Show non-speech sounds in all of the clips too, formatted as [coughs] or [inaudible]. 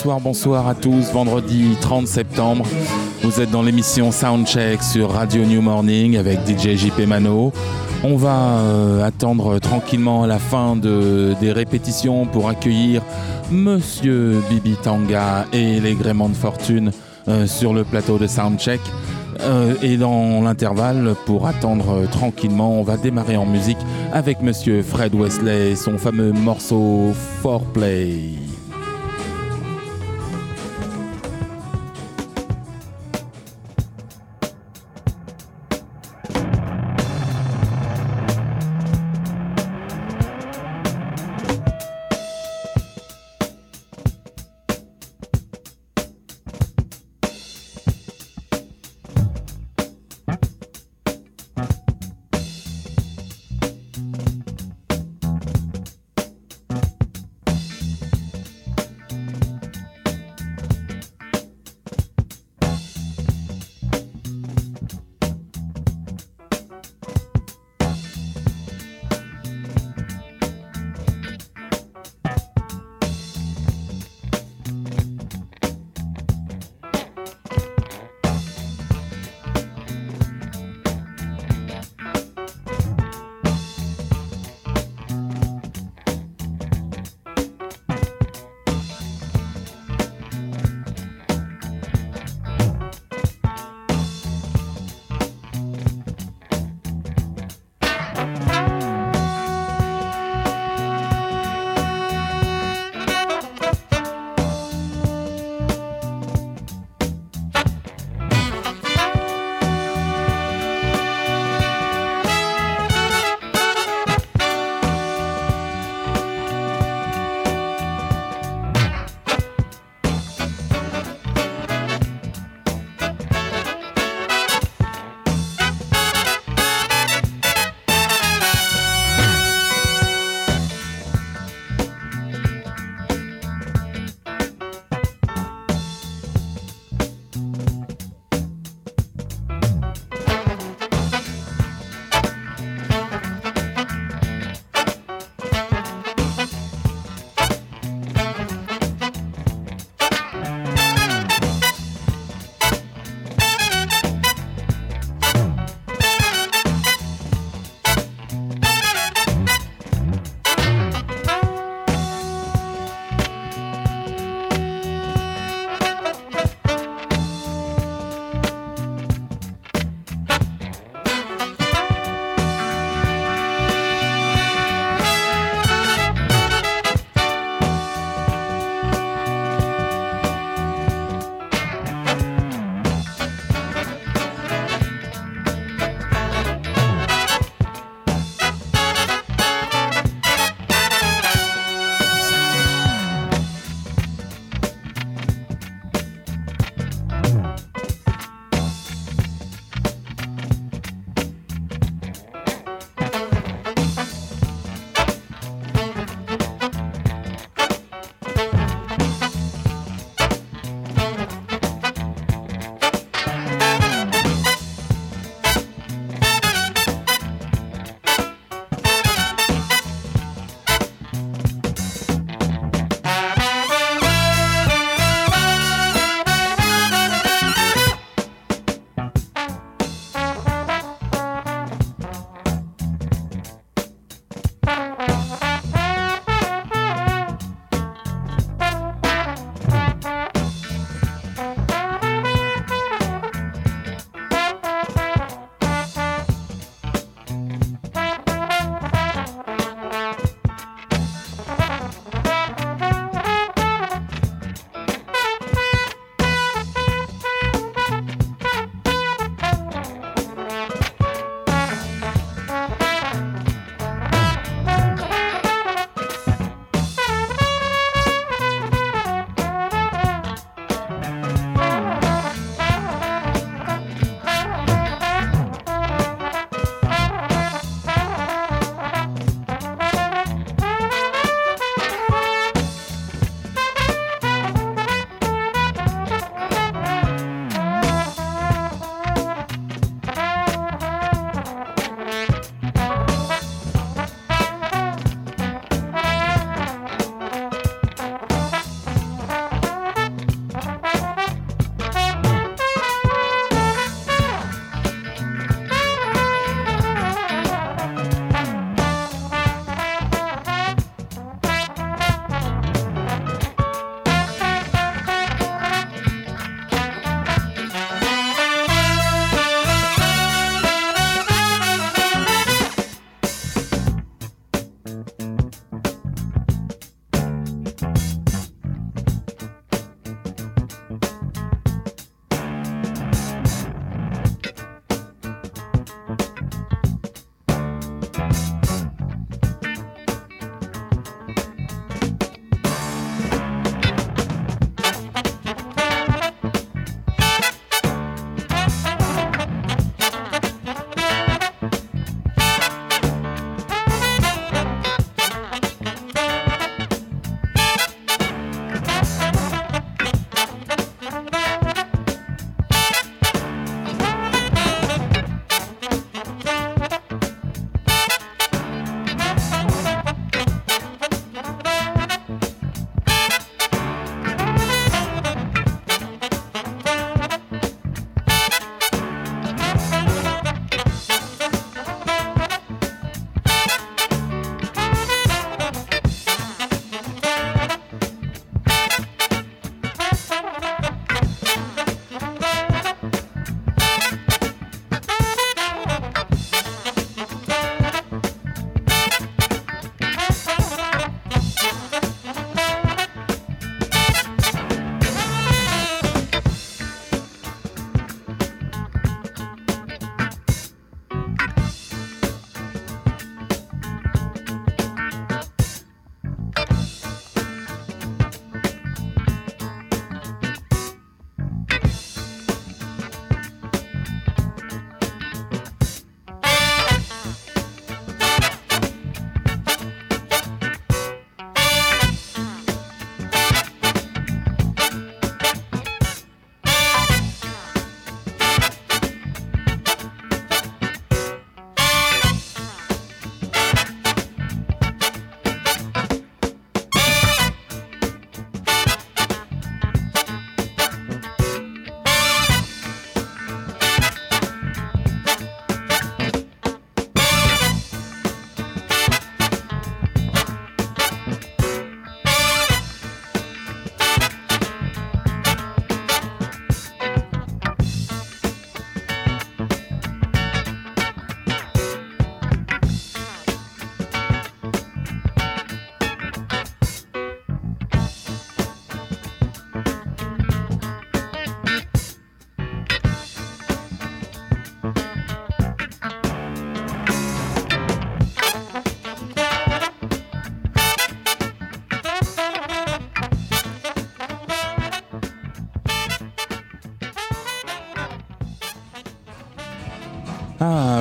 Bonsoir, bonsoir à tous. Vendredi 30 septembre, vous êtes dans l'émission Soundcheck sur Radio New Morning avec DJ JP Mano. On va euh, attendre tranquillement la fin de, des répétitions pour accueillir Monsieur Bibi Tanga et les gréments de fortune euh, sur le plateau de Soundcheck. Euh, et dans l'intervalle, pour attendre tranquillement, on va démarrer en musique avec Monsieur Fred Wesley son fameux morceau Foreplay.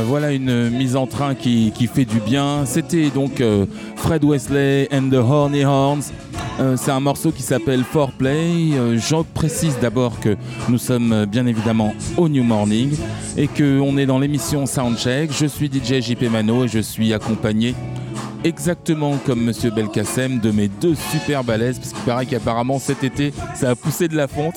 Voilà, une mise en train qui, fait du bien. C'était donc euh, Fred Wesley and the Horny Horns. Euh, c'est un morceau qui s'appelle Foreplay. Euh, J'en précise d'abord que nous sommes bien évidemment au New Morning et qu'on est dans l'émission Soundcheck. Je suis DJ JP Mano et je suis accompagné exactement comme Monsieur Belkacem de mes deux super balaises, parce qu'il paraît qu'apparemment cet été ça a poussé de la fonte.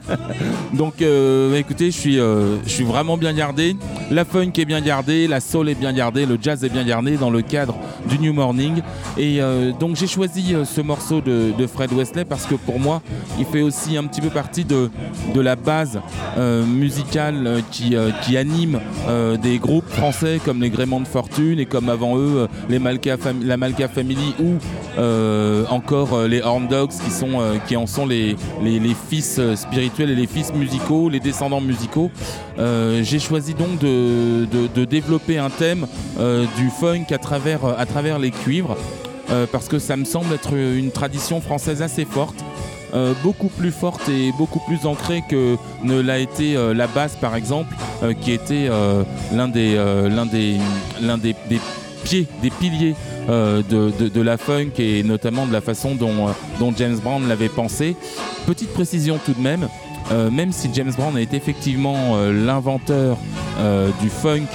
[laughs] Donc euh, écoutez, je suis, euh, je suis vraiment bien gardé. La funk est bien gardée, la soul est bien gardée, le jazz est bien gardé dans le cadre du New Morning. Et euh, donc j'ai choisi ce morceau de, Fred Wesley parce que pour moi, il fait aussi un petit peu partie de, de la base musicale qui, qui anime des groupes français comme les Gréments de Fortune et comme avant eux les La Malka Family ou euh, encore euh, les Horn Dogs qui, sont, euh, qui en sont les, les, fils spirituels et les fils musicaux, les descendants musicaux. J'ai choisi donc de, de, développer un thème du funk à travers, à travers les cuivres. parce que ça me semble être une tradition française assez forte. beaucoup plus forte et beaucoup plus ancrée que ne l'a été la basse par exemple, qui était l'un des, l'un des, l'un des pieds, des piliers euh, de, la funk et notamment de la façon dont, euh, dont James Brown l'avait pensé. Petite précision tout de même, euh, même si James Brown est effectivement l'inventeur du funk,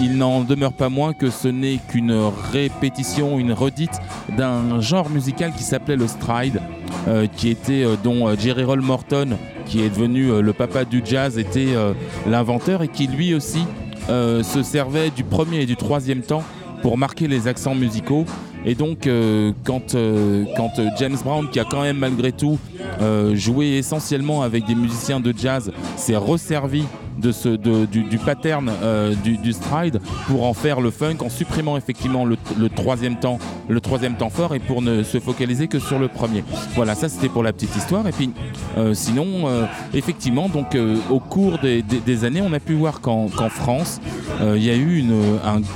il n'en demeure pas moins que ce n'est qu'une répétition, une redite d'un genre musical qui s'appelait le stride, qui était dont Jerry Roll Morton, qui est devenu le papa du jazz, était l'inventeur et qui lui aussi se servait du premier et du troisième temps pour marquer les accents musicaux. Et donc, euh, quand, euh, quand euh, James Brown, qui a quand même malgré tout joué essentiellement avec des musiciens de jazz, s'est resservi du, pattern euh, du, stride pour en faire le funk en supprimant effectivement le, troisième temps, fort et pour ne se focaliser que sur le premier. Voilà, ça c'était pour la petite histoire. Et puis euh, sinon, euh, effectivement, donc au cours des, années, on a pu voir qu'en France, il y a eu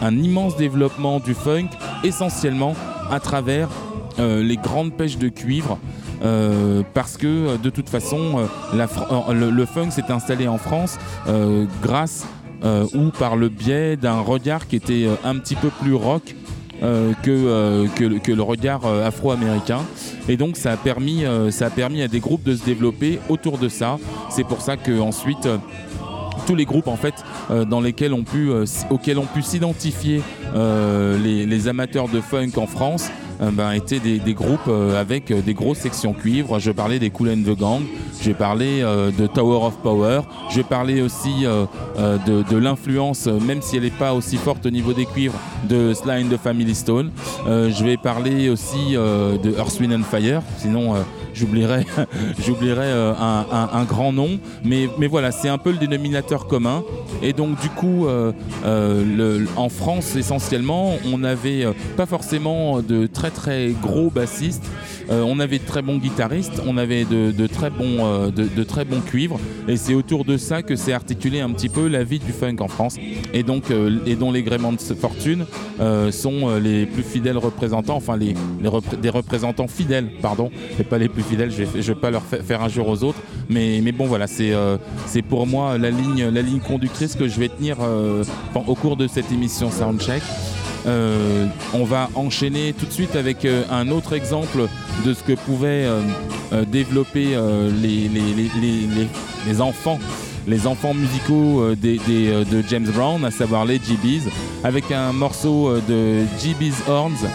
un, immense développement du funk, essentiellement à travers les grandes pêches de cuivre euh, parce que euh, de toute façon, euh, le, funk s'est installé en France grâce ou par le biais d'un regard qui était un petit peu plus rock que, le regard afro-américain. Et donc ça a, permis, ça a permis à des groupes de se développer autour de ça. C'est pour ça que ensuite tous les groupes en fait dans lesquels on pu, auxquels ont pu s'identifier les, les, amateurs de funk en France euh, ben, étaient des, groupes euh, avec euh, des grosses sections cuivre. Je parlais des Cool the Gang, j'ai parlé de Tower of Power, j'ai parlé aussi de, l'influence, même si elle n'est pas aussi forte au niveau des cuivres, de and the Family Stone. je vais parler aussi de Earth, Wind and Fire, sinon j'oublierais [laughs] j'oublierais un, grand nom mais, mais voilà c'est un peu le dénominateur commun et donc du coup en France essentiellement on n'avait pas forcément de très très gros bassiste. Euh, on avait de très bons guitaristes, on avait de, très, bons, euh, de, très bons cuivres. Et c'est autour de ça que s'est articulé un petit peu la vie du funk en France. Et, donc, euh, et dont les gréments de fortune sont les plus fidèles représentants, enfin les, des représentants fidèles, pardon, et pas les plus fidèles, je vais, vais pas leur faire injure aux autres. Mais, mais bon, voilà, c'est c'est pour moi la ligne, la ligne conductrice que je vais tenir au cours de cette émission Soundcheck. Euh, on va enchaîner tout de suite avec euh, un autre exemple de ce que pouvaient euh, développer les, enfants les enfants musicaux de James Brown, à savoir les GBs, avec un morceau de GB's Horns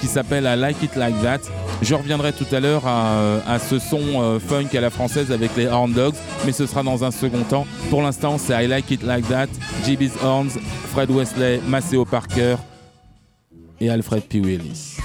qui s'appelle I Like It Like That. Je reviendrai tout à l'heure à, ce son funk à la française avec les Horn Dogs, mais ce sera dans un second temps. Pour l'instant, c'est I Like It Like That, GB's Horns, Fred Wesley, Maceo Parker, et Alfred P. Willis.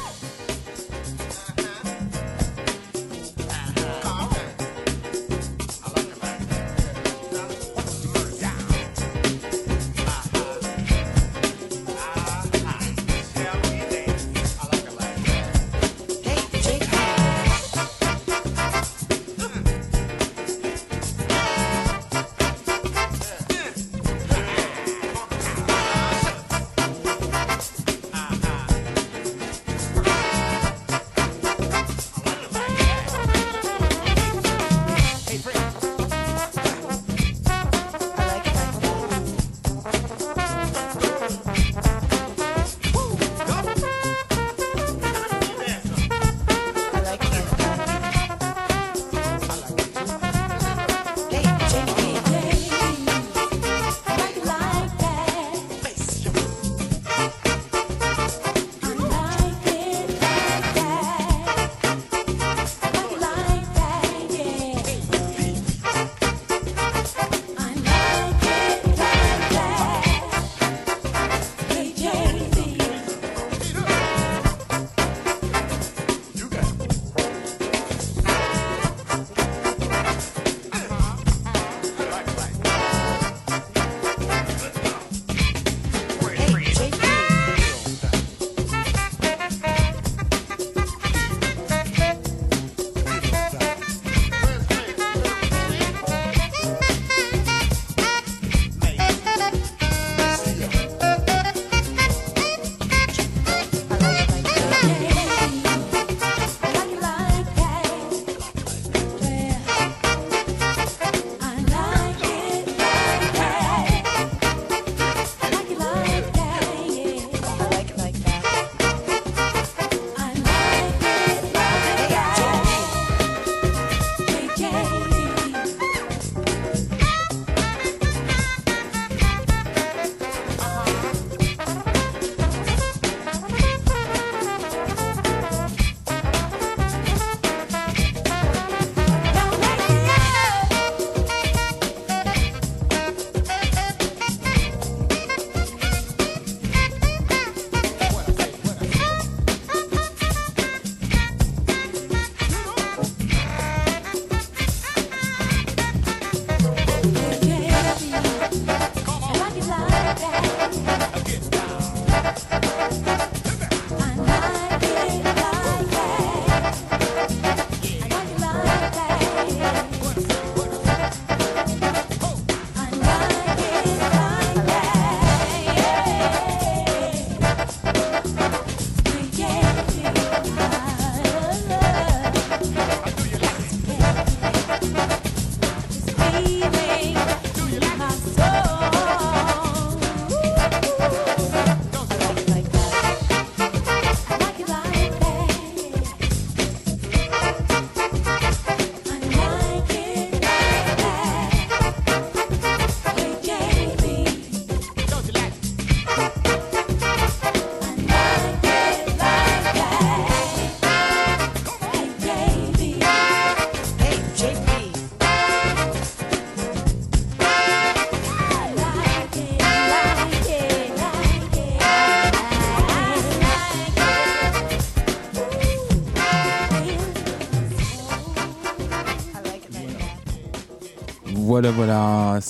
Leaving.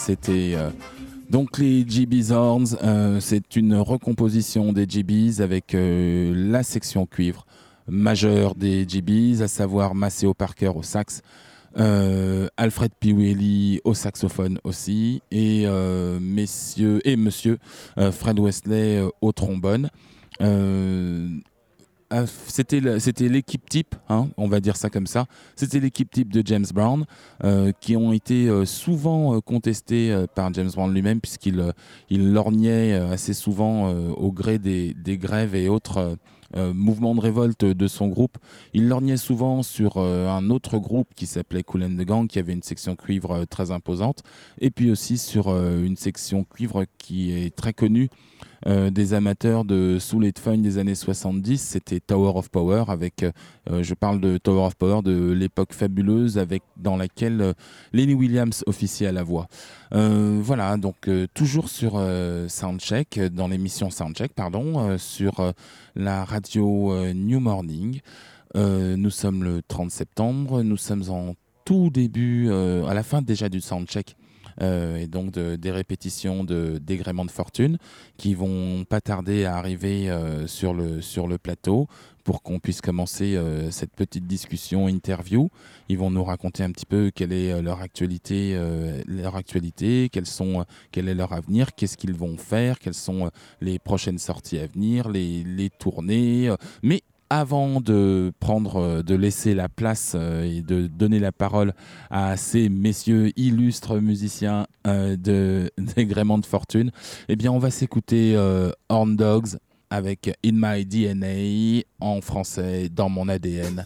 C'était euh, donc les GB's Horns. Euh, c'est une recomposition des GB's avec euh, la section cuivre majeure des GB's, à savoir Maceo Parker au sax, Alfred Piwelli au saxophone aussi, et messieurs et monsieur Fred Wesley au trombone. Ah, c'était l'équipe type, hein, on va dire ça comme ça. C'était l'équipe type de James Brown euh, qui ont été euh, souvent euh, contestés par James Brown lui-même puisqu'il il lorgnait assez souvent au gré des, des, grèves et autres mouvements de révolte de son groupe. Il lorgnait souvent sur un autre groupe qui s'appelait Cool and the Gang qui avait une section cuivre très imposante et puis aussi sur une section cuivre qui est très connue euh, des amateurs de soul et de funk des années 70, c'était Tower of Power avec, euh, je parle de Tower of Power de l'époque fabuleuse avec dans laquelle euh, Lenny Williams officiait à la voix. voilà, donc toujours sur Soundcheck, dans l'émission Soundcheck, pardon, sur la radio New Morning. nous sommes le 30 septembre, nous sommes en tout début, à la fin déjà du Soundcheck et donc des répétitions de dégréments de fortune qui vont pas tarder à arriver euh, sur, le, sur le plateau pour qu'on puisse commencer euh, cette petite discussion interview. Ils vont nous raconter un petit peu quelle est leur actualité, leur actualité, quels sont, quel est leur avenir, qu'est-ce qu'ils vont faire, quelles sont les prochaines sorties à venir, les, les tournées. mais avant de prendre, euh, de laisser la place euh, et de donner la parole à ces messieurs illustres musiciens euh, de [laughs] d'agrément de fortune, eh bien, on va s'écouter Horn Dogs avec In My DNA en français dans mon ADN.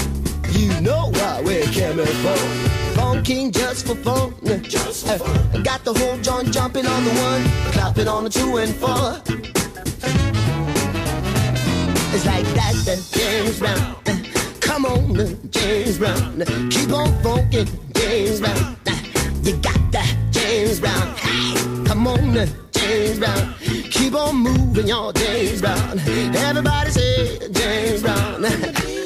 You know why we're coming for. Funking just for fun. Just for uh, fun. Got the whole joint jumping on the one, clapping on the two and four. It's like that, that James Brown. Come on, James Brown. Keep on funkin', James Brown. You got that James Brown. Hey, come on, James Brown. Keep on moving your James Brown. Everybody say James Brown.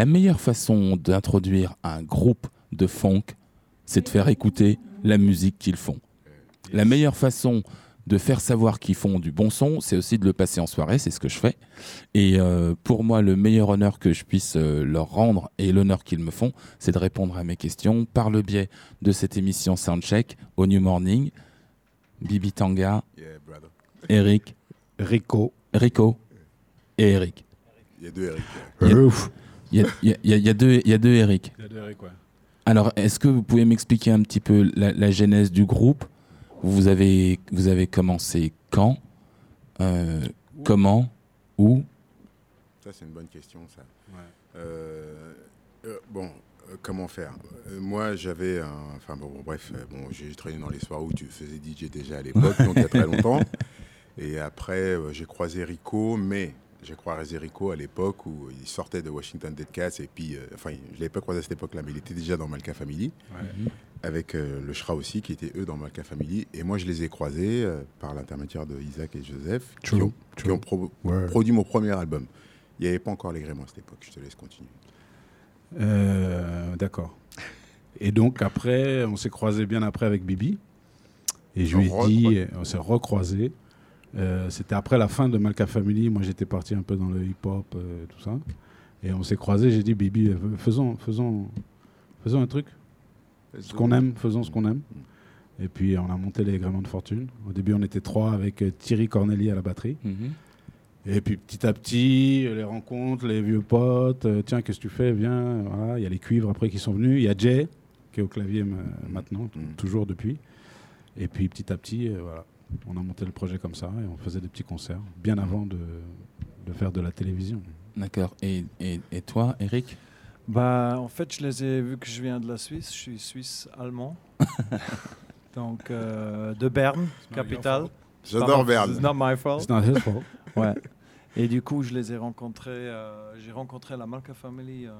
La meilleure façon d'introduire un groupe de funk, c'est de faire écouter la musique qu'ils font. La meilleure façon de faire savoir qu'ils font du bon son, c'est aussi de le passer en soirée, c'est ce que je fais. Et euh, pour moi, le meilleur honneur que je puisse euh, leur rendre et l'honneur qu'ils me font, c'est de répondre à mes questions par le biais de cette émission Soundcheck au New Morning. Bibi Tanga, Yeah. Eric, Rico. Rico et Eric. Il y a deux Eric. Ouf. Il y a, y y deux, il y a deux Eric. Il y a deux Eric, ouais. Alors, est-ce que vous pouvez m'expliquer un petit peu la, la genèse du groupe? Vous avez, vous avez commencé quand? Euh, Comment? Où? Ça, c'est une bonne question, ça. Ouais. Euh, euh, bon, comment faire? Moi, j'avais un. Enfin, bon, bon, bref, bon, j'ai traîné dans les soirs où tu faisais DJ déjà à l'époque, donc il y a très longtemps. [laughs] Et après, j'ai croisé Rico, mais j'ai croisé Rico à l'époque où il sortait de Washington Dead Cats, et puis, euh, enfin, je ne l'avais pas croisé à cette époque-là, mais il était déjà dans Malka Family, avec euh, le Shra aussi, qui étaient eux dans Malka Family. Et moi, je les ai croisés euh, par l'intermédiaire de Isaac et Joseph, qui True, ont, qui true. ont pro- Ouais. produit mon premier album. Il n'y avait pas encore les gréments à cette époque, je te laisse continuer. Euh, D'accord. Et donc après, on s'est croisé bien après avec Bibi. Et je On lui ai dit, on s'est recroisé. Euh, C'était après la fin de Malka Family. Moi, j'étais parti un peu dans le hip-hop, euh, tout ça. Et on s'est croisé. J'ai dit, Bibi, euh, faisons, faisons, faisons un truc. Ce qu'on aime, faisons ce qu'on aime. Et puis, on a monté les gréments de fortune. Au début, on était trois avec euh, Thierry Corneli à la batterie. Mhm. Et puis petit à petit, les rencontres, les vieux potes, euh, tiens, qu'est-ce que tu fais? Viens, voilà. Il y a les cuivres après qui sont venus. Il y a Jay, qui est au clavier maintenant, Mm. toujours depuis. Et puis petit à petit, voilà, on a monté le projet comme ça et on faisait des petits concerts, bien avant de, de faire de la télévision. D'accord. Et, et, et toi, Eric? Bah, en fait, je les ai vus que je viens de la Suisse. Je suis suisse-allemand. [laughs] Donc, euh, de Berne, capitale. J'adore Berne. It's not my fault. It's not his fault. [laughs] Ouais. Et du coup, je les ai rencontrés. euh, J'ai rencontré la Malka Family. euh,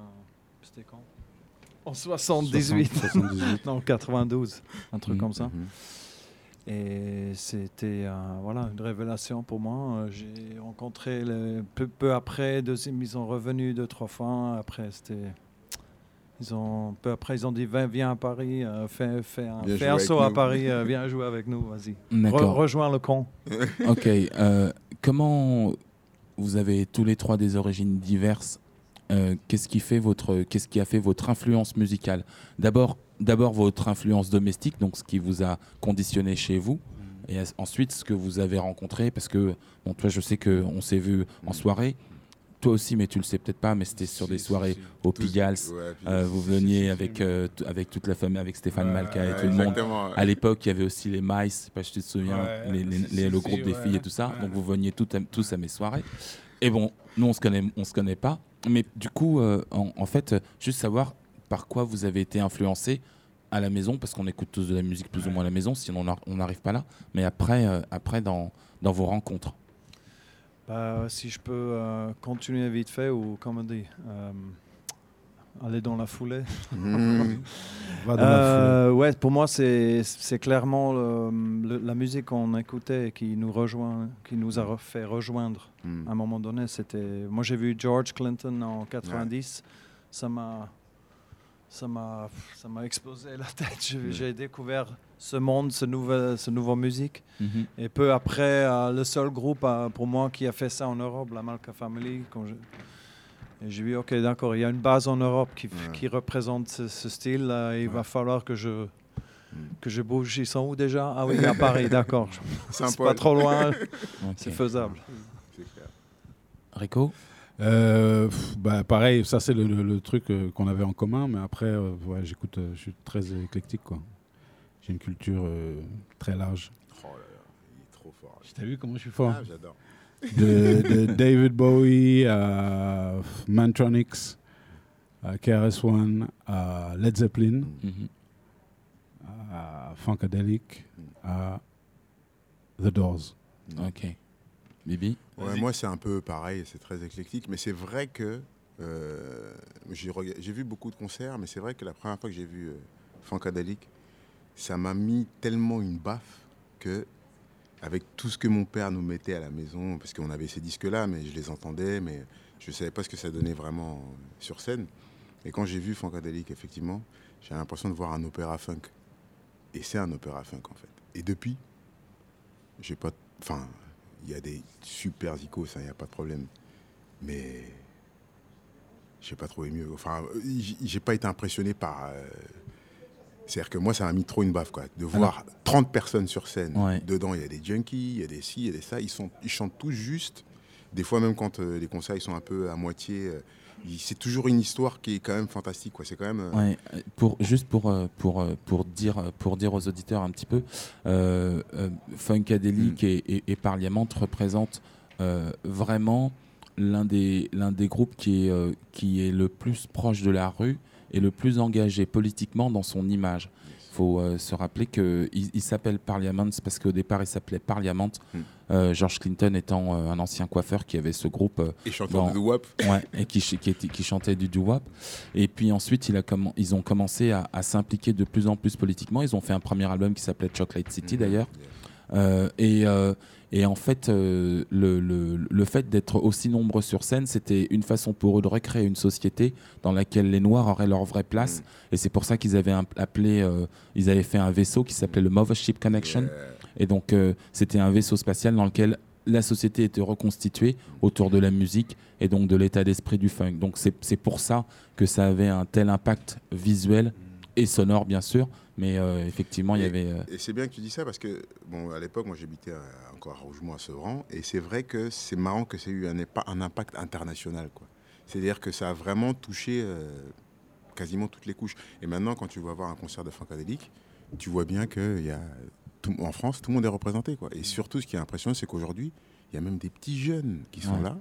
C'était quand? En 78. 78. [laughs] non, 92. Un truc Mhm. comme ça. Mhm. Et c'était voilà, une révélation pour moi. Euh, J'ai rencontré le, peu, peu après, deuxième, ils sont revenus deux, trois fois. Après, c'était. Ils ont, peu après, ils ont dit viens, viens à Paris, euh, fais, fais un, fais un saut à. Paris, euh, viens jouer avec nous, vas-y. Re- rejoins le con. [laughs] Ok. euh, comment vous avez tous les trois des origines diverses euh, Qu'est-ce qui fait votre, qu'est-ce qui a fait votre influence musicale? D'abord, d'abord votre influence domestique, donc ce qui vous a conditionné chez vous, et ensuite ce que vous avez rencontré, parce que bon, toi, je sais que on s'est vu en soirée. Toi aussi, mais tu le sais peut-être pas, mais c'était sur des soirées au Pigalle. ouais, Euh, vous veniez avec, euh, avec toute la famille, avec Stéphane Ouais, Malka et Ouais, tout le monde. À l'époque, il y avait aussi les Mice, je sais pas si tu te souviens, les- les- les- le groupe des filles et tout ça. Donc vous veniez tout à- tous à mes soirées. Et bon, nous on se connaît, on se connaît pas. Mais du coup, euh, en, en fait, euh, juste savoir par quoi vous avez été influencé à la maison, parce qu'on écoute tous de la musique plus ou moins à la maison, sinon on n'ar- on n'arrive pas là. Mais après, euh, après dans, dans vos rencontres? Bah, si je peux euh, continuer vite fait, ou comment on dit, euh, aller dans la foulée. [laughs] Va dans la Euh, ouais, pour moi, c'est c'est clairement le- le- la musique qu'on écoutait qui nous rejoint, qui nous a fait rejoindre. Mhm. À un moment donné, c'était. Moi, j'ai vu George Clinton en 90. Ça m'a, ça m'a, ça m'a explosé la tête. J'ai découvert ce monde, ce nouvel, ce nouveau musique. Et peu après, euh, le seul groupe euh, pour moi qui a fait ça en Europe, la Malka Family, quand je- et j'ai vu, ok, d'accord, il y a une base en Europe qui, Ouais. qui représente ce, ce style. et il va falloir que je, que je bouge. Ils sont où déjà? Ah oui, à Paris, [laughs] d'accord. C'est pas trop loin, [laughs] c'est faisable. Rico? Euh, pff, bah, pareil, ça c'est le, le- le truc euh, qu'on avait en commun, mais après, euh, ouais, j'écoute, euh, je suis très éclectique, quoi. J'ai une culture euh, très large. Oh là là, il est trop fort. T'as vu comment je suis fort Ah, j'adore. de, de [laughs] David Bowie à Mantronics, à KRS-One, à Led Zeppelin, Mhm. à Funkadelic, à The Doors. Ok. Bibi Ouais, moi, c'est un peu pareil, c'est très éclectique, mais c'est vrai que euh, j'ai vu beaucoup de concerts, mais c'est vrai que la première fois que j'ai vu euh, Funkadelic, ça m'a mis tellement une baffe que, avec tout ce que mon père nous mettait à la maison, parce qu'on avait ces disques-là, mais je les entendais, mais je ne savais pas ce que ça donnait vraiment sur scène. Et quand j'ai vu Funkadelic, effectivement, j'ai l'impression de voir un opéra funk. Et c'est un opéra funk, en fait. Et depuis, j'ai pas. Enfin, il y a des super ça, il n'y a pas de problème. Mais j'ai pas trouvé mieux. Enfin, j'ai pas été impressionné par. Euh, c'est-à-dire que moi, ça m'a mis trop une baffe, quoi. De voir 30 personnes sur scène. Dedans, il y a des junkies, il y a des ci, il y a des ça. Ils, sont, ils chantent tous juste. Des fois, même quand euh, les concerts ils sont un peu à moitié, euh, c'est toujours une histoire qui est quand même fantastique. Quoi. C'est quand même. Ouais, pour, juste pour, pour, pour, dire, pour dire aux auditeurs un petit peu, Funkadelic mm. et, et, Parliament représentent vraiment l'un des, l'un des groupes qui est, euh, qui est le plus proche de la rue et le plus engagé politiquement dans son image. Il faut euh, se rappeler qu'il il, s'appelle Parliament parce qu'au départ il s'appelait Parliament. Hmm. Euh, George Clinton étant un ancien coiffeur qui avait ce groupe. et chantant du doo-wop. Ouais, et qui, qui, qui, chantait du doo-wop. Et puis ensuite il a ils ont commencé à, à s'impliquer de plus en plus politiquement. Ils ont fait un premier album qui s'appelait Chocolate City hmm. d'ailleurs. et, et en fait, euh, le, le, le, fait d'être aussi nombreux sur scène, c'était une façon pour eux de recréer une société dans laquelle les Noirs auraient leur vraie place. Mm. Et c'est pour ça qu'ils avaient appelé, euh, ils avaient fait un vaisseau qui s'appelait le Mothership Connection. Et donc, euh, c'était un vaisseau spatial dans lequel la société était reconstituée autour de la musique et donc de l'état d'esprit du funk. Donc, c'est pour ça que ça avait un tel impact visuel et sonore, bien sûr, mais effectivement, il y avait. Et c'est bien que tu dis ça parce que, bon, à l'époque, moi j'habitais à Rougemont, à Sevran, et c'est vrai que c'est marrant que ça ait eu un, un impact international. quoi. C'est-à-dire que ça a vraiment touché euh, quasiment toutes les couches. Et maintenant, quand tu vas voir un concert de Funkadelic, tu vois bien qu'il y a. en France, tout le monde est représenté. Quoi. Et surtout, ce qui est impressionnant, c'est qu'aujourd'hui, il y a même des petits jeunes qui sont là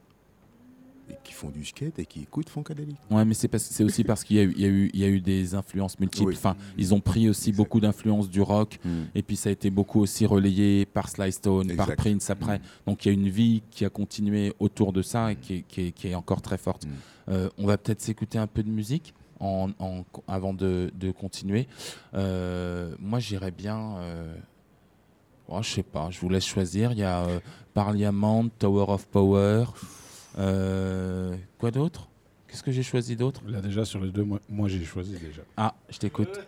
qui font du skate et qui écoutent Funkadelic. Ouais, mais c'est aussi parce qu'il y, y, eu, y a eu des influences multiples. Enfin, ils ont pris aussi beaucoup d'influences du rock, mm. et puis ça a été beaucoup aussi relayé par Sly Stone, par Prince après. Mm. Donc il y a une vie qui a continué autour de ça et qui est, qui est, qui est encore très forte. Mm. Euh, on va peut-être s'écouter un peu de musique. En, en, avant de, de continuer, euh, moi j'irais bien. Euh, oh, je sais pas, je vous laisse choisir. Il y a euh, Parliament, Tower of Power. Euh, quoi d'autre? Qu'est-ce que j'ai choisi d'autre? Là déjà sur les deux, moi, j'ai choisi déjà. Ah, je t'écoute.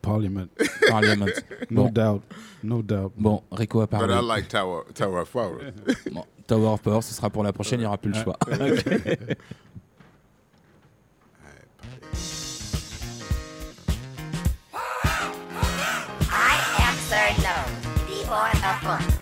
Parliament. Parliament. [laughs] no doubt. No doubt. Bon, Rico a parlé. But I like Tower, Tower of Power. [laughs] Tower of Power, ce sera pour la prochaine, il n'y aura plus le choix. [laughs] I am Sir the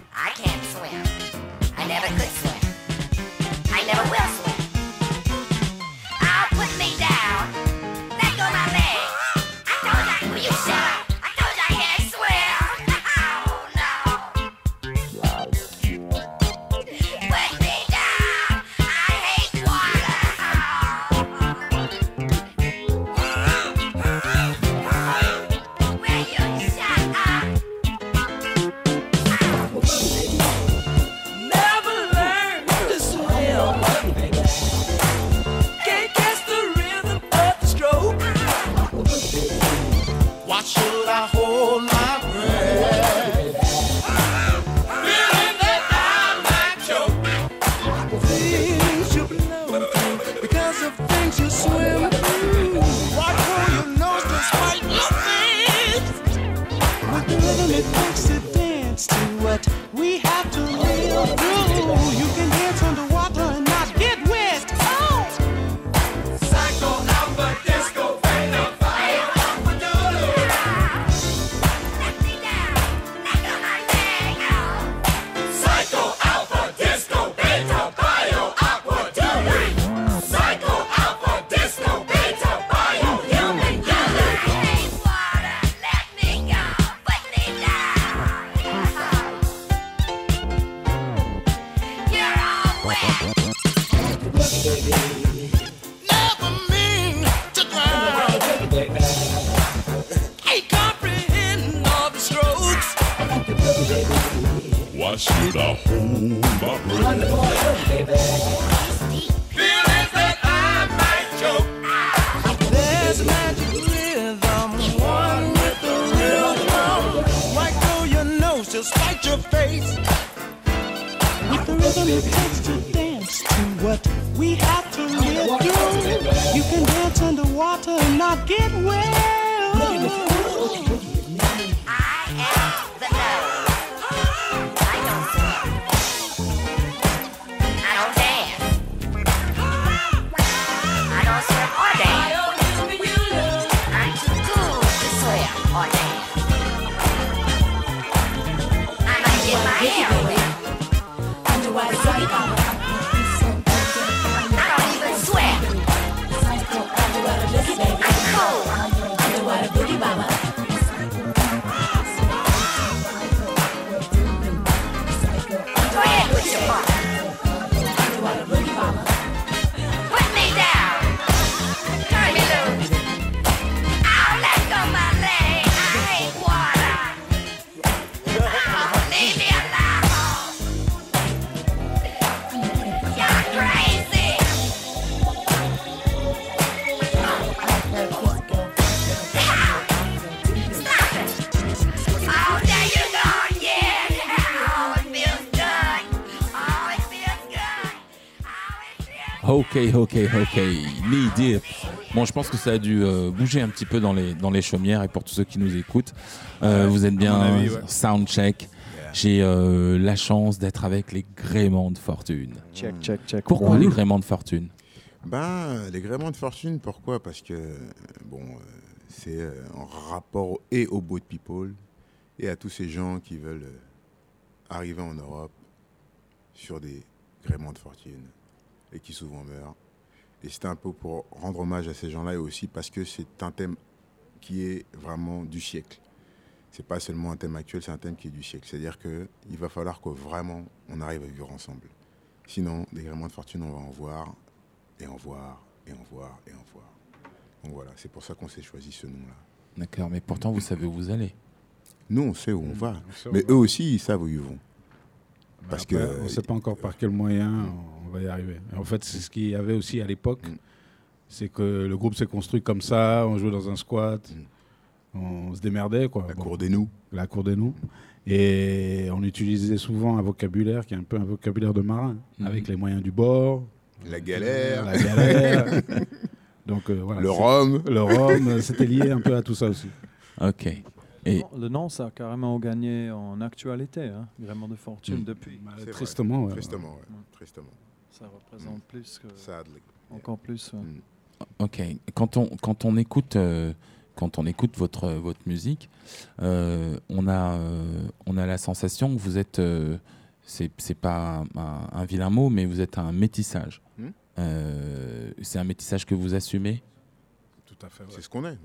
Ok, ok, ok. Knee deep. Bon, je pense que ça a dû euh, bouger un petit peu dans les, dans les chaumières et pour tous ceux qui nous écoutent, euh, vous êtes bien avis, ouais. soundcheck. J'ai euh, la chance d'être avec les gréements de fortune. Check, check, check. Pourquoi les gréements de fortune? Ben, les gréements de fortune, pourquoi? Parce que, bon, c'est en rapport et au boat people et à tous ces gens qui veulent arriver en Europe sur des gréements de fortune et qui souvent meurent. Et c'est un peu pour rendre hommage à ces gens-là et aussi parce que c'est un thème qui est vraiment du siècle. C'est pas seulement un thème actuel, c'est un thème qui est du siècle. C'est-à-dire qu'il va falloir que vraiment on arrive à vivre ensemble. Sinon, des gréements de fortune, on va en voir et en voir et en voir et en voir. Donc voilà, c'est pour ça qu'on s'est choisi ce nom-là. D'accord, mais pourtant vous savez où vous allez. Nous, on sait où on va. on sait où Mais on va. eux aussi, ils savent où ils vont. Parce Après, que- on ne sait pas encore par quel moyen on va y arriver. Et en fait, c'est ce qu'il y avait aussi à l'époque. Mm. C'est que le groupe s'est construit comme ça, on jouait dans un squat, on se démerdait. Quoi. La Bon, cour des nous. la cour des nous. Et on utilisait souvent un vocabulaire qui est un peu un vocabulaire de marin, Mhm. avec les moyens du bord, La galère, la galère. [laughs] Donc euh, voilà. le rhum. Le rhum, c'était lié un peu à tout ça aussi. Ok. Et Le nom, ça a carrément gagné en actualité, hein, Gréement de fortune, Mm. depuis. Tristement, ouais. Tristement, ouais. Ouais. Tristement. Ça représente plus que. Sadly. Encore plus. ouais. Mm. Ok, quand on, quand on écoute, euh, quand on écoute votre, votre musique, euh, on, a, euh, on a la sensation que vous êtes, euh, c'est c'est pas un, un- un vilain mot, mais vous êtes un métissage. Hmm? Euh, c'est un métissage que vous assumez? Tout à fait. C'est ce qu'on est.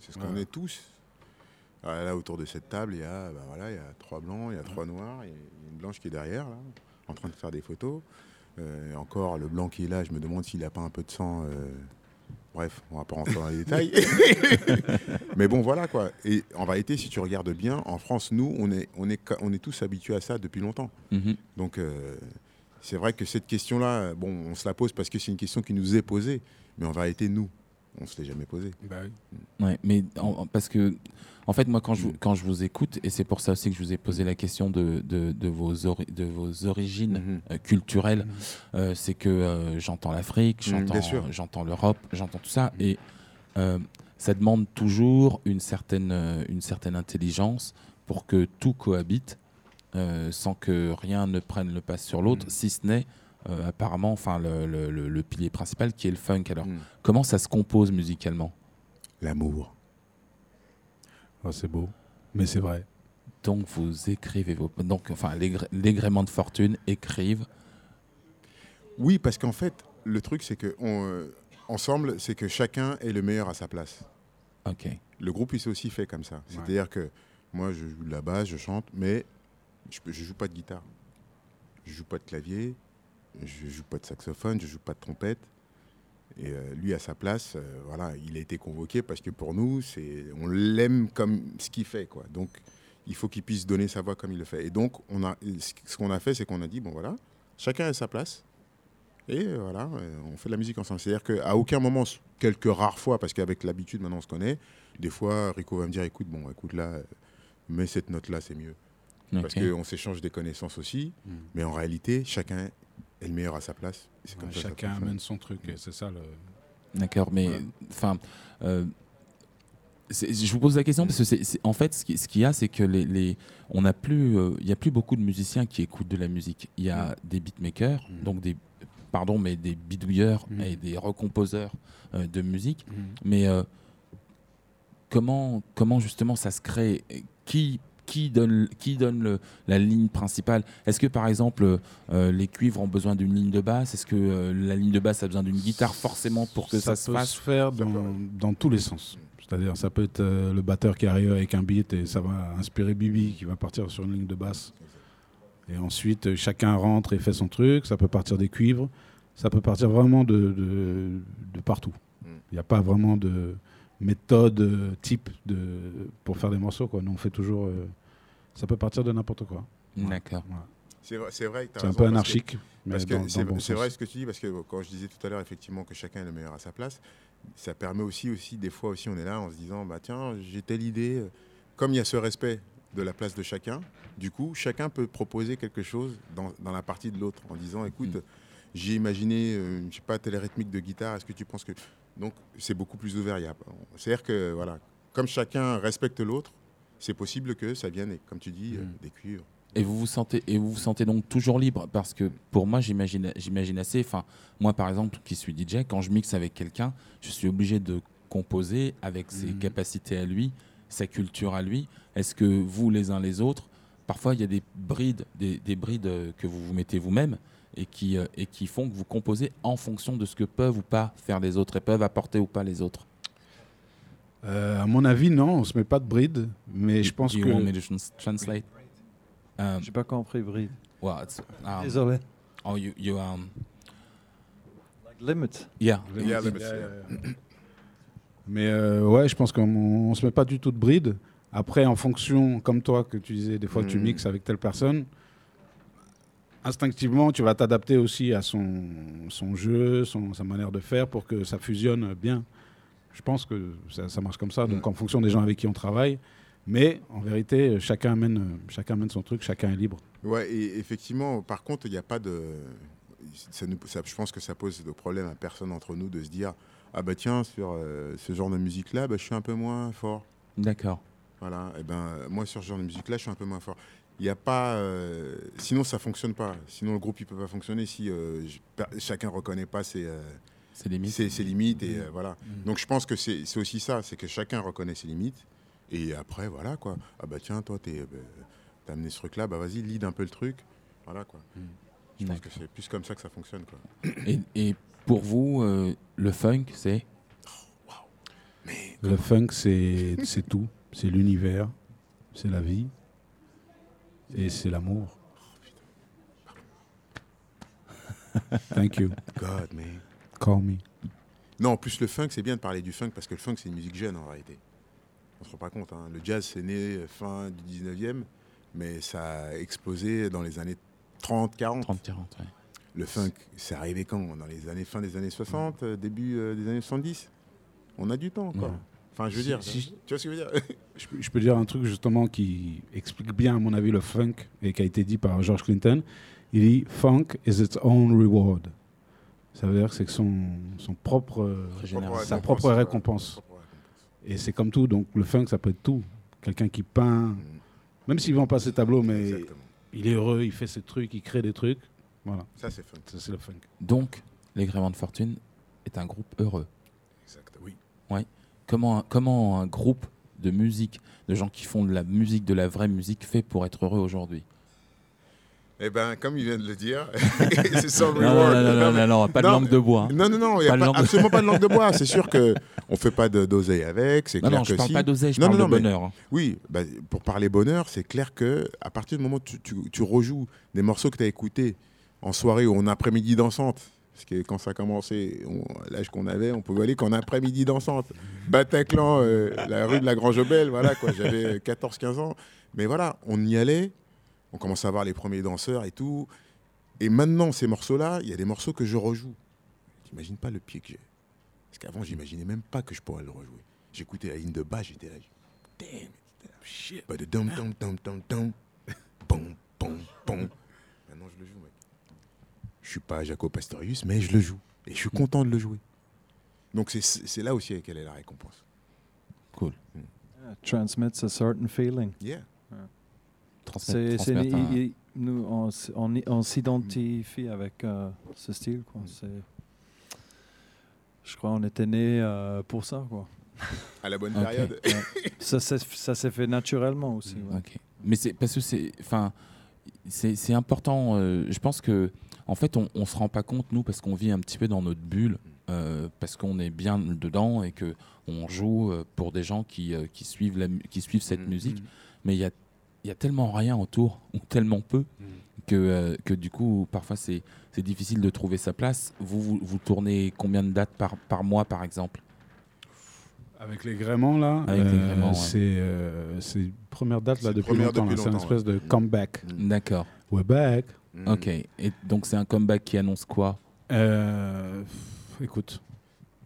C'est ce qu'on Ouais. est tous. Ah, Là, autour de cette table, il y a, ben voilà, il y a trois blancs, il y a trois noirs, il y a une blanche qui est derrière, là, en train de faire des photos. Euh, et encore, le blanc qui est là, je me demande s'il n'a pas un peu de sang. euh, Bref, on va pas rentrer dans les détails. [laughs] Mais bon, voilà quoi. Et en réalité, si tu regardes bien, en France, nous, on est, on est, on est tous habitués à ça depuis longtemps. Mhm. Donc, euh, c'est vrai que cette question-là, bon, on se la pose parce que c'est une question qui nous est posée. Mais en vérité, nous, on ne se l'est jamais posée. Bah oui. Ouais, mais en- en- parce que, en fait, moi, quand je, vous- quand je vous écoute, et c'est pour ça aussi que je vous ai posé la question de, de, de vos, ori- de vos origines Mhm. euh, culturelles, euh, c'est que euh, j'entends l'Afrique, bien j'entends l'Europe, j'entends tout ça, et ça demande toujours une certaine, une certaine intelligence pour que tout cohabite sans que rien ne prenne le pas sur l'autre, si ce n'est apparemment, enfin, le, le- le- le pilier principal qui est le funk. Alors, Mm. comment ça se compose musicalement? L'amour. Oh, c'est beau. Mais c'est vrai. Donc vous écrivez vos... Donc, enfin, gréements de fortune écrivent. Oui, parce qu'en fait, le truc, c'est que on, euh, ensemble, c'est que chacun est le meilleur à sa place. Ok. Le groupe, il s'est aussi fait comme ça. C'est-à-dire que moi, je joue de la basse, je chante, mais je ne joue pas de guitare. Je joue pas de clavier, je joue pas de saxophone, je joue pas de trompette. Et euh, lui, à sa place, euh, voilà, il a été convoqué parce que pour nous, c'est, on l'aime comme ce qu'il fait, quoi. Donc, il faut qu'il puisse donner sa voix comme il le fait. Et donc, on a, ce qu'on a fait, c'est qu'on a dit, bon voilà, chacun a sa place. Et euh, voilà, euh, on fait de la musique ensemble. C'est-à-dire qu'à aucun moment, quelques rares fois, parce qu'avec l'habitude, maintenant on se connaît, des fois, Rico va me dire, écoute, bon, écoute là, mets cette note-là, c'est mieux. Parce qu'on s'échange des connaissances aussi, Mm. mais en réalité, chacun est le meilleur à sa place. C'est comme Ouais, ça que ça chacun amène son truc, et c'est ça le. D'accord, mais Ouais. enfin, euh, je vous pose la question parce que c'est, en fait, ce qui- ce qu'il y a, c'est que les, les- on n'a plus, euh, il y a plus beaucoup de musiciens qui écoutent de la musique. Il y a des beatmakers, Mm. donc des, pardon, mais des bidouilleurs Mm. et des recomposeurs euh, de musique. Mm. Mais euh, comment, comment justement ça se crée? Qui qui donne, qui donne le- la ligne principale? Est-ce que par exemple euh, les cuivres ont besoin d'une ligne de basse? Est-ce que euh, la ligne de basse a besoin d'une guitare forcément pour que ça, se peut fasse? se faire dans, dans tous les sens. C'est-à-dire, ça peut être euh, le batteur qui arrive avec un beat et ça va inspirer Bibi qui va partir sur une ligne de basse. Et ensuite, chacun rentre et fait son truc. Ça peut partir des cuivres. Ça peut partir vraiment de, de, de partout. Mm. Il n'y a pas vraiment de méthode euh, type de, pour faire des morceaux. Quoi. Nous, on fait toujours. euh, ça peut partir de n'importe quoi. D'accord. C'est vrai, c'est vrai un peu anarchique. Parce que c'est bon vrai ce que tu dis, parce que quand je disais tout à l'heure effectivement que chacun est le meilleur à sa place, ça permet aussi, aussi des fois aussi on est là en se disant bah tiens j'ai telle idée, comme il y a ce respect de la place de chacun, du coup chacun peut proposer quelque chose dans, dans la partie de l'autre en disant écoute Mm. j'ai imaginé euh, je sais pas telle rythmique de guitare, est-ce que tu penses que donc c'est beaucoup plus ouvert, c'est-à-dire que voilà comme chacun respecte l'autre, c'est possible que ça vienne comme tu dis Mm. des cuivres. Et vous vous sentez et vous vous sentez donc toujours libre parce que pour moi j'imagine j'imagine assez. Enfin moi par exemple qui suis DJ quand je mixe avec quelqu'un je suis obligé de composer avec ses Mhm. capacités à lui, sa culture à lui. Est-ce que vous les uns les autres parfois il y a des brides des, des brides que vous vous mettez vous-même et qui euh, et qui font que vous composez en fonction de ce que peuvent ou pas faire les autres et peuvent apporter ou pas les autres. Euh, à mon avis, non, on se met pas de bride, mais je pense que want me to trans- translate? Um, J'ai pas compris, Bride. well, it's, um, Désolé. oh, you, you, um, Like limit. yeah. Yeah, limits, Yeah, yeah. yeah, yeah. [coughs] Mais euh, ouais, je pense qu'on on se met pas du tout de bride. Après, en fonction, comme toi, que tu disais, des fois tu Mm. mixes avec telle personne, instinctivement, tu vas t'adapter aussi à son, son jeu, son, sa manière de faire pour que ça fusionne bien. Je pense que ça, ça marche comme ça, donc Mm. en fonction des gens avec qui on travaille. Mais en vérité, chacun amène, chacun amène son truc, chacun est libre. Ouais, et effectivement, par contre, il n'y a pas de. Ça nous- ça- je pense que ça pose de problème à personne entre nous de se dire Ah bah tiens, sur euh, ce genre de musique-là, bah, je suis un peu moins fort. D'accord. Voilà, et ben moi sur ce genre de musique-là, je suis un peu moins fort. Il n'y a pas. euh, sinon, ça fonctionne pas. Sinon, le groupe, il peut pas fonctionner si euh, chacun reconnaît pas ses, euh, C'est limite. ses, ses limites. Et euh, voilà. Donc, je pense que c'est c'est aussi ça c'est que chacun reconnaît ses limites. Et après, voilà quoi. Ah bah tiens, toi, t'es, t'as amené ce truc-là, bah vas-y, lead un peu le truc. Voilà quoi. Je pense que c'est plus comme ça que ça fonctionne. Quoi. Et, et pour vous, euh, le funk, c'est? Le funk, c'est c'est tout. C'est l'univers, c'est la vie et c'est l'amour. Thank you. God, man. Call me. Non, en plus, le funk, c'est bien de parler du funk parce que le funk, c'est une musique jeune en réalité. On se rend pas compte. hein. Le jazz, c'est né euh, fin du 19e, mais ça a explosé dans les années 30, 40. 30-40, ouais. Le funk, c'est arrivé quand? Dans les années fin des années 60, euh, début euh, des années 70 On a du temps encore. Ouais. Enfin, je veux Si- dire, si- tu vois ce que je veux dire? Je, peux- je peux dire un truc justement qui explique bien, à mon avis, le funk et qui a été dit par George Clinton. Il dit Funk is its own reward. Ça veut dire que c'est que son, son propre, sa propre récompense. Et c'est comme tout. Donc le funk, ça peut être tout. Quelqu'un qui peint, même s'il vend pas ses tableaux, mais Exactement. il est heureux, il fait ses trucs, il crée des trucs. Voilà, Ça, c'est funk. ça c'est le funk. Donc, les Grévents de Fortune est un groupe heureux. Exact, oui. Comment, un- comment un groupe de musique, de gens qui font de la musique, de la vraie musique, fait pour être heureux aujourd'hui? Eh ben, comme il vient de le dire, [laughs] [laughs] c'est sans reward. non, non, Non, non, pas de langue de bois. Non, non, non, il n'y a Pas de pas- absolument pas de langue de bois. [laughs] C'est sûr que on fait pas de- d'oseille avec. C'est Non, clair non, je que parle si. pas d'oseille, je Non, parle non, de non, mais- bonheur. hein. Oui, bah, pour parler bonheur, c'est clair que à partir du moment où tu, tu- tu rejoues des morceaux que tu as écoutés en soirée ou en après-midi dansante, parce que quand ça a commencé, l'âge qu'on avait, on pouvait aller qu'en après-midi dansante. Bataclan, euh, la rue de la Grange-Belle, voilà quoi, j'avais 14-15 ans. Mais voilà, on y allait, on commençait à voir les premiers danseurs et tout. Et maintenant, ces morceaux-là, il y a des morceaux que je rejoue. T'imagines pas le pied que j'ai. Parce qu'avant, j'imaginais même pas que je pourrais le rejouer. J'écoutais la ligne de bas, j'étais là. Damn, shit. But the dum dum dum dum dum. Bon. Maintenant, je le joue, mec. Je suis pas Jaco Pastorius, mais je le joue. Et je suis content de le jouer. Donc, c'est- c'est là aussi quelle est la récompense. Cool. Yeah, transmits a certain feeling. Yeah. C'est, un- nous, on, on, on s'identifie avec euh, ce style. Quoi. C'est, je crois qu'on était né euh, pour ça. Quoi. [laughs] À la bonne période. Ouais. ça, s'est- ça s'est fait naturellement aussi. ouais. Mais c'est parce que c'est, enfin, c'est c'est important. euh, je pense que, en fait, on, on se rend pas compte nous parce qu'on vit un petit peu dans notre bulle, euh, parce qu'on est bien dedans et que on joue euh, pour des gens qui, euh, qui suivent la, mu- qui suivent cette Mhm. musique. Mais il y a, il y a tellement rien autour [laughs] ou tellement peu que, euh, que du coup, parfois c'est difficile de trouver sa place. Vous, vous, vous tournez combien de dates par, par mois, par exemple? Avec les gréments, là, Avec les euh, gréments, ouais. c'est euh, c'est première date là, depuis longtemps. C'est une espèce de ouais. comeback. Mm. D'accord. We're back. Mm. Ok. Et donc c'est un comeback qui annonce quoi? Euh, pff, écoute,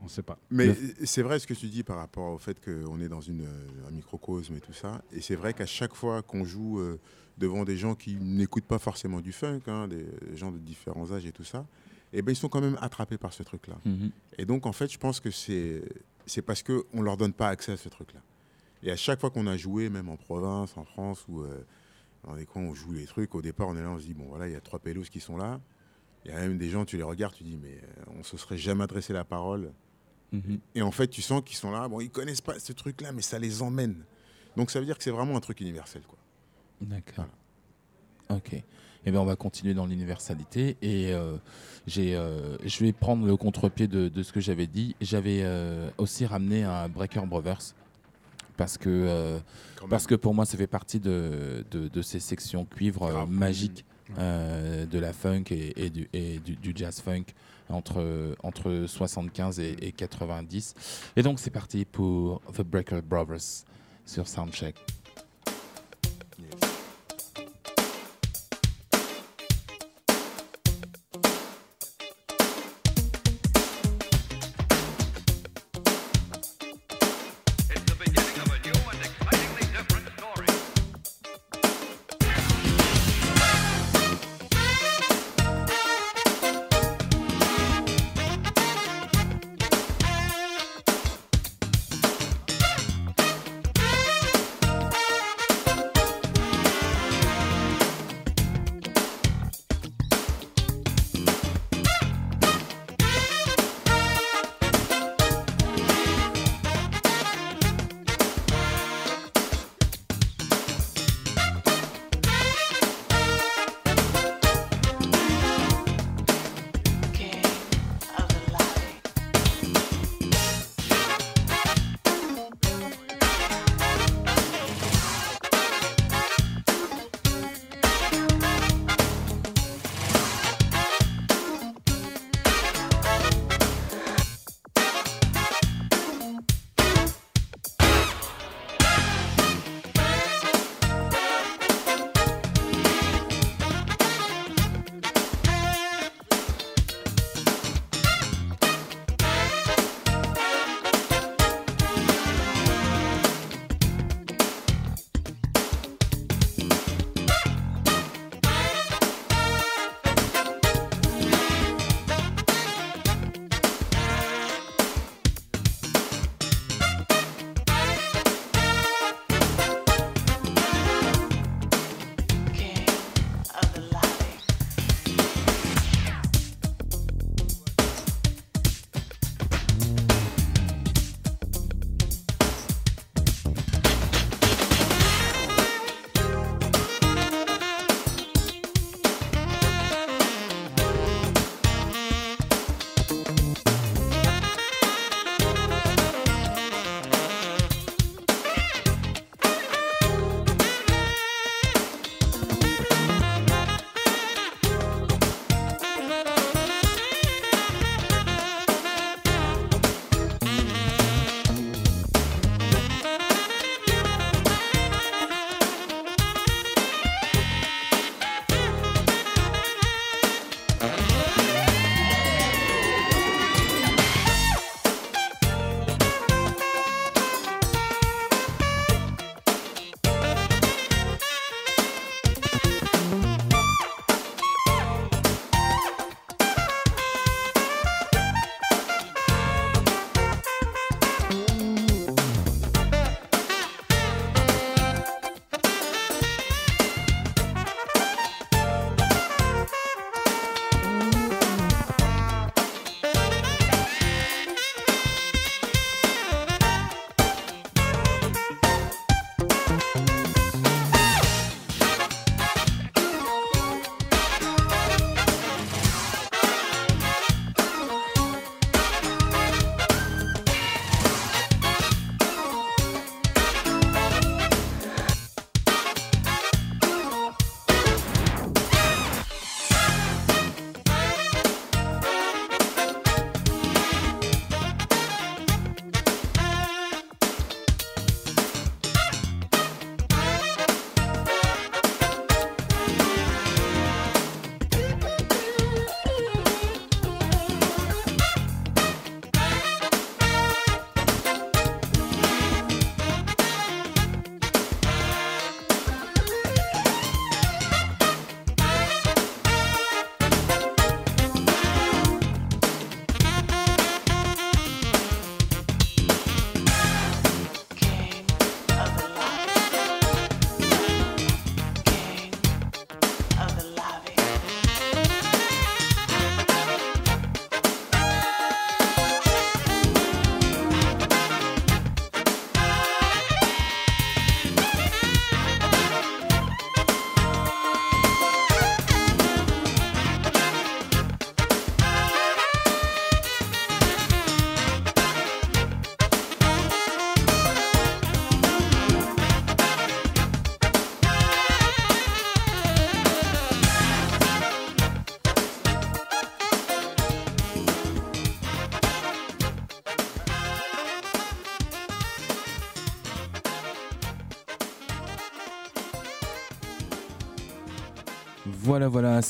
on sait pas. Mais c'est vrai ce que tu dis par rapport au fait qu'on est dans une, euh, un microcosme et tout ça. Et c'est vrai qu'à chaque fois qu'on joue euh, devant des gens qui n'écoutent pas forcément du funk, hein, des gens de différents âges et tout ça, eh ben, ils sont quand même attrapés par ce truc-là. Mhm. Et donc, en fait, je pense que c'est c'est parce qu'on ne leur donne pas accès à ce truc-là. Et à chaque fois qu'on a joué, même en province, en France, ou euh, dans des coins où on joue les trucs, au départ, on est là, on se dit, bon, voilà, il y a trois pélos qui sont là. Il y a même des gens, tu les regardes, tu dis, mais euh, on se serait jamais adressé la parole. Mhm. Et en fait, tu sens qu'ils sont là, bon, ils connaissent pas ce truc-là, mais ça les emmène. Donc, ça veut dire que c'est vraiment un truc universel, quoi. D'accord. Ok. Eh bien, on va continuer dans l'universalité et euh, j'ai, euh, je vais prendre le contre-pied de, de ce que j'avais dit. J'avais euh, aussi ramené un Breaker Brothers parce que, euh, parce que pour moi, ça fait partie de, de, de ces sections cuivre euh, Grave. magiques euh, de la funk et, et du, et du, du jazz funk entre, entre 75 et, et 90. Et donc, c'est parti pour The Breaker Brothers sur Soundcheck.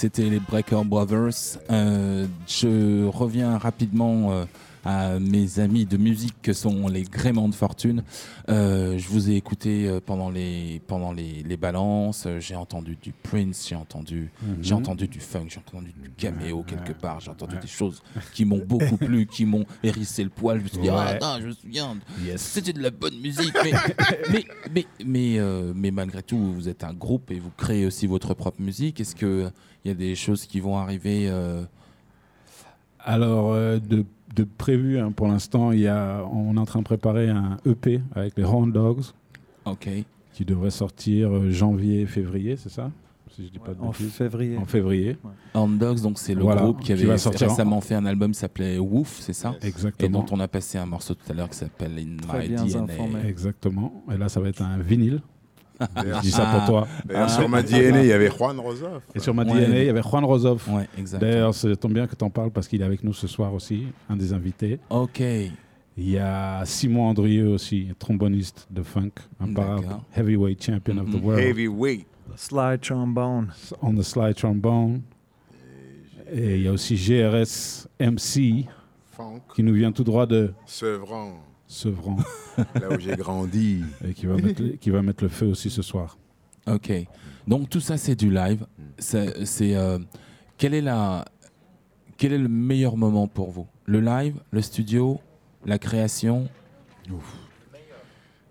C'était les Breaker Brothers. Euh, je reviens rapidement euh, à mes amis de musique que sont les Gréments de Fortune. Euh, je vous ai écouté pendant les, pendant les, les balances. J'ai entendu du Prince, j'ai entendu, j'ai entendu du funk, j'ai entendu du caméo quelque part. J'ai entendu des choses qui m'ont beaucoup [laughs] plu, qui m'ont hérissé le poil. Je me suis dit, ah, non, je me souviens, Yes. c'était de la bonne musique. Mais, [laughs] mais, mais, mais, mais malgré tout, vous êtes un groupe et vous créez aussi votre propre musique. Est-ce qu'il y a des choses qui vont arriver euh, Alors, euh, de, de prévu, hein, pour l'instant, il y a, on est en train de préparer un EP avec les Horn Dogs Ok. qui devrait sortir euh, janvier, février, c'est ça? Si je dis pas de En février. En février, Horn Dogs, donc c'est le Voilà, groupe qui qui avait va sortir en- récemment fait un album qui s'appelait Woof, c'est ça? Et exactement. dont on a passé un morceau tout à l'heure qui s'appelle In Très My bien DNA. informé. Exactement. Et là, ça va être un vinyle. D'ailleurs, Je dis ça pour toi. d'ailleurs, sur ma DNA, il y avait Juan Rosoff. Et sur ma Ouais. DNA, il y avait Juan Rosoff. Ouais. D'ailleurs, ça tombe bien que tu en parles parce qu'il est avec nous ce soir aussi, un des invités. Ok. Il y a Simon Andrieux aussi, tromboniste de funk, imparable, heavyweight champion of the Mhm. world Heavyweight. Slide trombone. on the slide trombone. Et il y a aussi GRS MC Funk. qui nous vient tout droit de Sevran. Sevran Là où j'ai grandi. [laughs] et qui va, mettre, le- qui va mettre le feu aussi ce soir. Ok. Donc tout ça, c'est du live. C'est, c'est, euh, quel est la, quel est le meilleur moment pour vous? Le live, le studio, la création?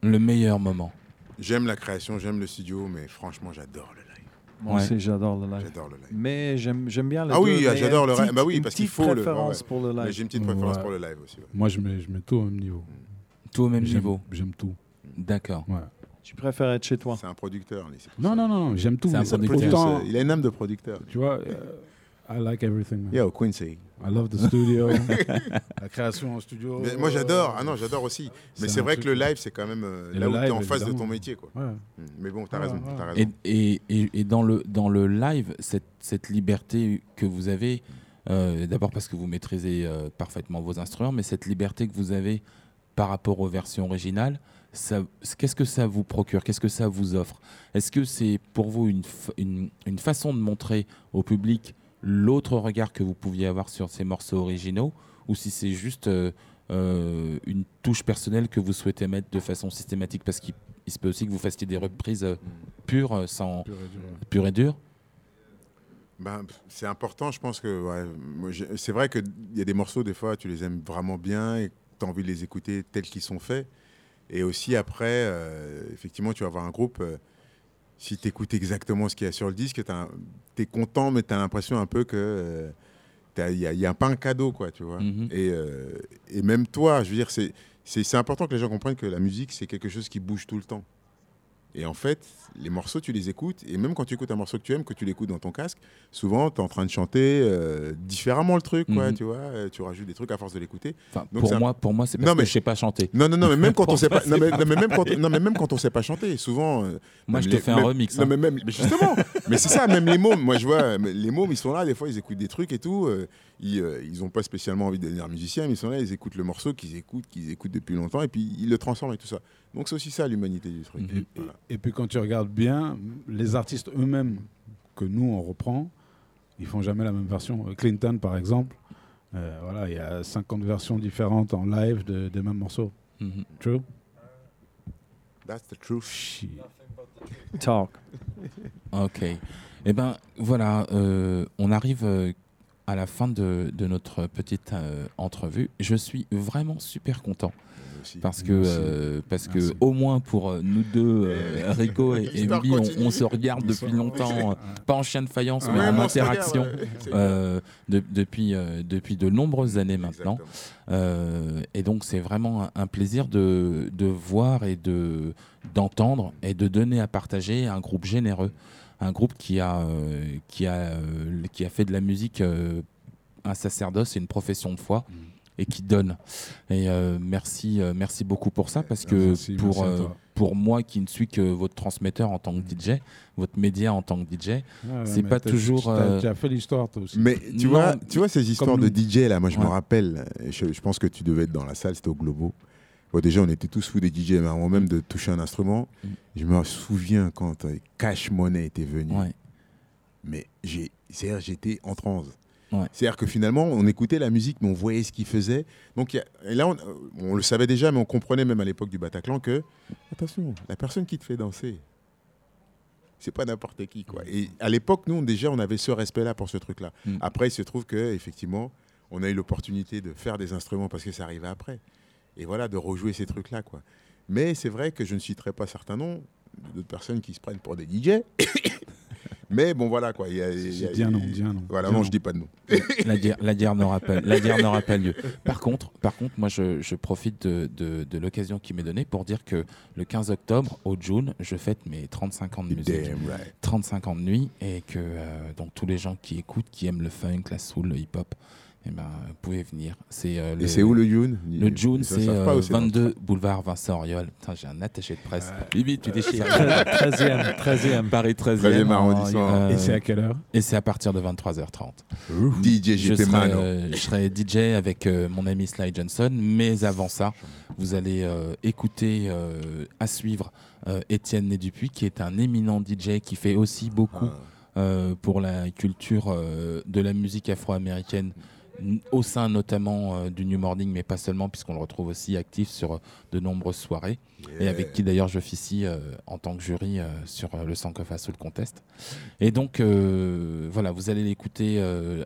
Le meilleur moment. J'aime la création, j'aime le studio, mais franchement, j'adore le live. Moi Ouais. aussi, j'adore le live. J'adore le live. Mais j'aime j'aime bien les Ah oui, mais j'adore le live. Bah oui, parce qu'il faut le- le j'ai une petite préférence Ouais. pour le live aussi. ouais. Moi, je mets, je mets tout au même niveau. Tout au même niveau. J'aime tout. D'accord. Ouais. Tu préfères être chez toi. C'est un producteur. Non, non, non, non, j'aime tout. Un pourtant, Il a une âme de producteur. tu vois, euh, I like everything. man. Yo, Quincy. I love the studio. [laughs] la création en studio. Mais moi, j'adore. Ah non, j'adore aussi. Mais C'est vrai que le live, c'est quand même euh, là où tu es en face de ton métier. Quoi. Ouais. Mm. Mais bon, t'as Ouais, raison. ouais. t'as Et, raison. et, et, et dans, le, dans le live, cette, cette liberté que vous avez, euh, d'abord parce que vous maîtrisez euh, parfaitement vos instruments, mais cette liberté que vous avez par rapport aux versions originales, ça- qu'est-ce que ça vous procure? Qu'est-ce que ça vous offre? Est-ce que c'est pour vous une, une, une façon de montrer au public l'autre regard que vous pouviez avoir sur ces morceaux originaux? Ou si c'est juste euh, euh, une touche personnelle que vous souhaitez mettre de façon systématique parce qu'il il se peut aussi que vous fassiez des reprises euh, pures, sans Pur et dur, ouais. pure et dure. Ben, c'est important, je pense que ouais, c'est vrai qu'il y a des morceaux, des fois, tu les aimes vraiment bien et tu as envie de les écouter tels qu'ils sont faits. Et aussi, après, euh, effectivement, tu vas avoir un groupe, euh, si tu écoutes exactement ce qu'il y a sur le disque, tu es content, mais tu as l'impression un peu que il n'y a, pas un cadeau, quoi, tu vois. Mhm. et, euh, et même toi, je veux dire, c'est important que les gens comprennent que la musique, c'est quelque chose qui bouge tout le temps. Et en fait, les morceaux, tu les écoutes, et même quand tu écoutes un morceau que tu aimes, que tu l'écoutes dans ton casque, souvent, tu es en train de chanter euh, différemment le truc, quoi, Mhm. tu vois, euh, tu rajoutes des trucs à force de l'écouter. Enfin, pour moi, pour moi, c'est Non, mais- que je sais pas chanter. Non, non, non, mais même [laughs] quand on sait pas, non, mais, non, mais même quand, non, mais même quand on sait pas chanter, souvent. euh, Moi, je te les- fais un remix. Non, hein. mais même, mais justement, [laughs] mais c'est ça, même les mômes. Moi, je vois, les mômes, ils sont là, des fois, ils écoutent des trucs et tout. euh, ils, euh, ils ont pas spécialement envie de devenir musiciens, mais ils sont là, ils écoutent le morceau qu'ils écoutent, qu'ils écoutent depuis longtemps, et puis ils le transforment et tout ça. Donc c'est aussi ça l'humanité du truc. Mhm. Voilà. Et puis quand tu regardes bien, les artistes eux-mêmes que nous on reprend, ils font jamais la même version. Euh, Clinton par exemple, euh, voilà, il y a 50 versions différentes en live de- des mêmes morceaux. Mhm. True? That's the truth. Shit. Talk. Ok. Eh ben voilà, euh, on arrive euh, à la fin de, de notre petite euh, entrevue. Je suis vraiment super content aussi. parce que euh, parce que au moins pour euh, nous deux, euh, Rico et, [laughs] et Bibi, on, se regarde depuis longtemps, euh, pas en chien de faïence, mais en regarde, interaction. euh, de- depuis, euh, depuis de nombreuses années maintenant. Euh, et donc c'est vraiment un, un plaisir de, de voir et de d'entendre et de donner à partager un groupe généreux, un groupe qui a euh, qui a euh, qui a fait de la musique euh, un sacerdoce et une profession de foi et qui donne. Et euh, merci euh, merci beaucoup pour ça parce que Merci, pour merci euh, pour moi qui ne suis que votre transmetteur en tant que DJ, votre média en tant que DJ, Ouais, C'est pas toujours, Tu as fait l'histoire toi aussi. Mais tu Non, vois, tu vois ces histoires de. DJ là, moi je me rappelle, je, je pense que tu devais être dans la salle, c'était au Globo. Bon, déjà, on était tous fous des DJ, mais avant même de toucher un instrument. Mm. Je me souviens quand euh, Cash Money était venu. ouais. mais j'ai, c'est-à-dire, j'étais en transe. Ouais. C'est-à-dire que finalement, on écoutait la musique, mais on voyait ce qu'il faisait. Donc, il y a- et là, on, on le savait déjà, mais on comprenait même à l'époque du Bataclan que, attention, la personne qui te fait danser, c'est pas n'importe qui, quoi. Et à l'époque, nous, déjà, on avait ce respect-là pour ce truc-là. Mm. Après, il se trouve que, effectivement, on a eu l'opportunité de faire des instruments parce que ça arrivait après. Et voilà, de rejouer ces trucs-là, quoi. Mais c'est vrai que je ne citerai pas certains noms d'autres personnes qui se prennent pour des DJ. Mais bon, voilà, quoi. il y a- y a- Dis un nom, dis un nom. Voilà, non, je dis pas de nom. [laughs] La guerre, la guerre n'aura pas, la guerre n'aura pas lieu. Par contre, par contre, moi, je, je profite de, de- de l'occasion qui m'est donnée pour dire que le 15 octobre, au June, je fête mes 35 ans de musique. Damn right. 35 ans de nuit et que euh, donc tous les gens qui écoutent, qui aiment le funk, la soul, le hip-hop, eh ben, vous pouvez venir. C'est euh, Et c'est où le June le June, c'est savent pas euh, 22 boulevard Vincent Auriol. Putain, j'ai un attaché de presse. Bibi, tu déchires. [laughs] 13e, 13e. Paris 13e. 13e arrondissement. Euh, Et c'est à quelle heure et c'est à partir de 23h30. DJ Je JP serai, Mano. euh, je serai DJ avec euh, mon ami Sly Johnson, mais avant ça, vous allez euh, écouter euh, à suivre euh, Étienne Né-Dupuis, qui est un éminent DJ qui fait aussi beaucoup Ah. euh, pour la culture euh, de la musique afro-américaine, au sein notamment euh, du New Morning, mais pas seulement, puisqu'on le retrouve aussi actif sur euh, de nombreuses soirées, et avec qui d'ailleurs j'officie euh, en tant que jury euh, sur le Sankofa Soul Contest. Et donc, voilà, vous allez l'écouter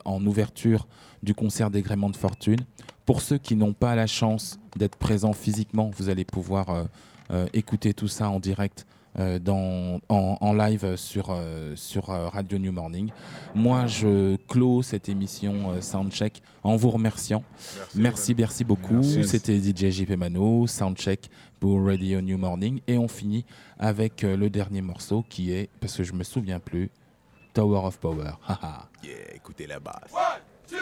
en ouverture du concert des Gréments de Fortune. Pour ceux qui n'ont pas la chance d'être présents physiquement, vous allez pouvoir écouter tout ça en direct euh, dans, en, en live sur, euh, sur euh, Radio New Morning. Moi, je clôt cette émission euh, Soundcheck en vous remerciant. Merci, merci, beaucoup. C'était DJ JP Mano, Soundcheck pour Radio New Morning. Et on finit avec euh, le dernier morceau qui est, parce que je me souviens plus, Tower of Power. [laughs] Haha. Yeah, écoutez la basse. You're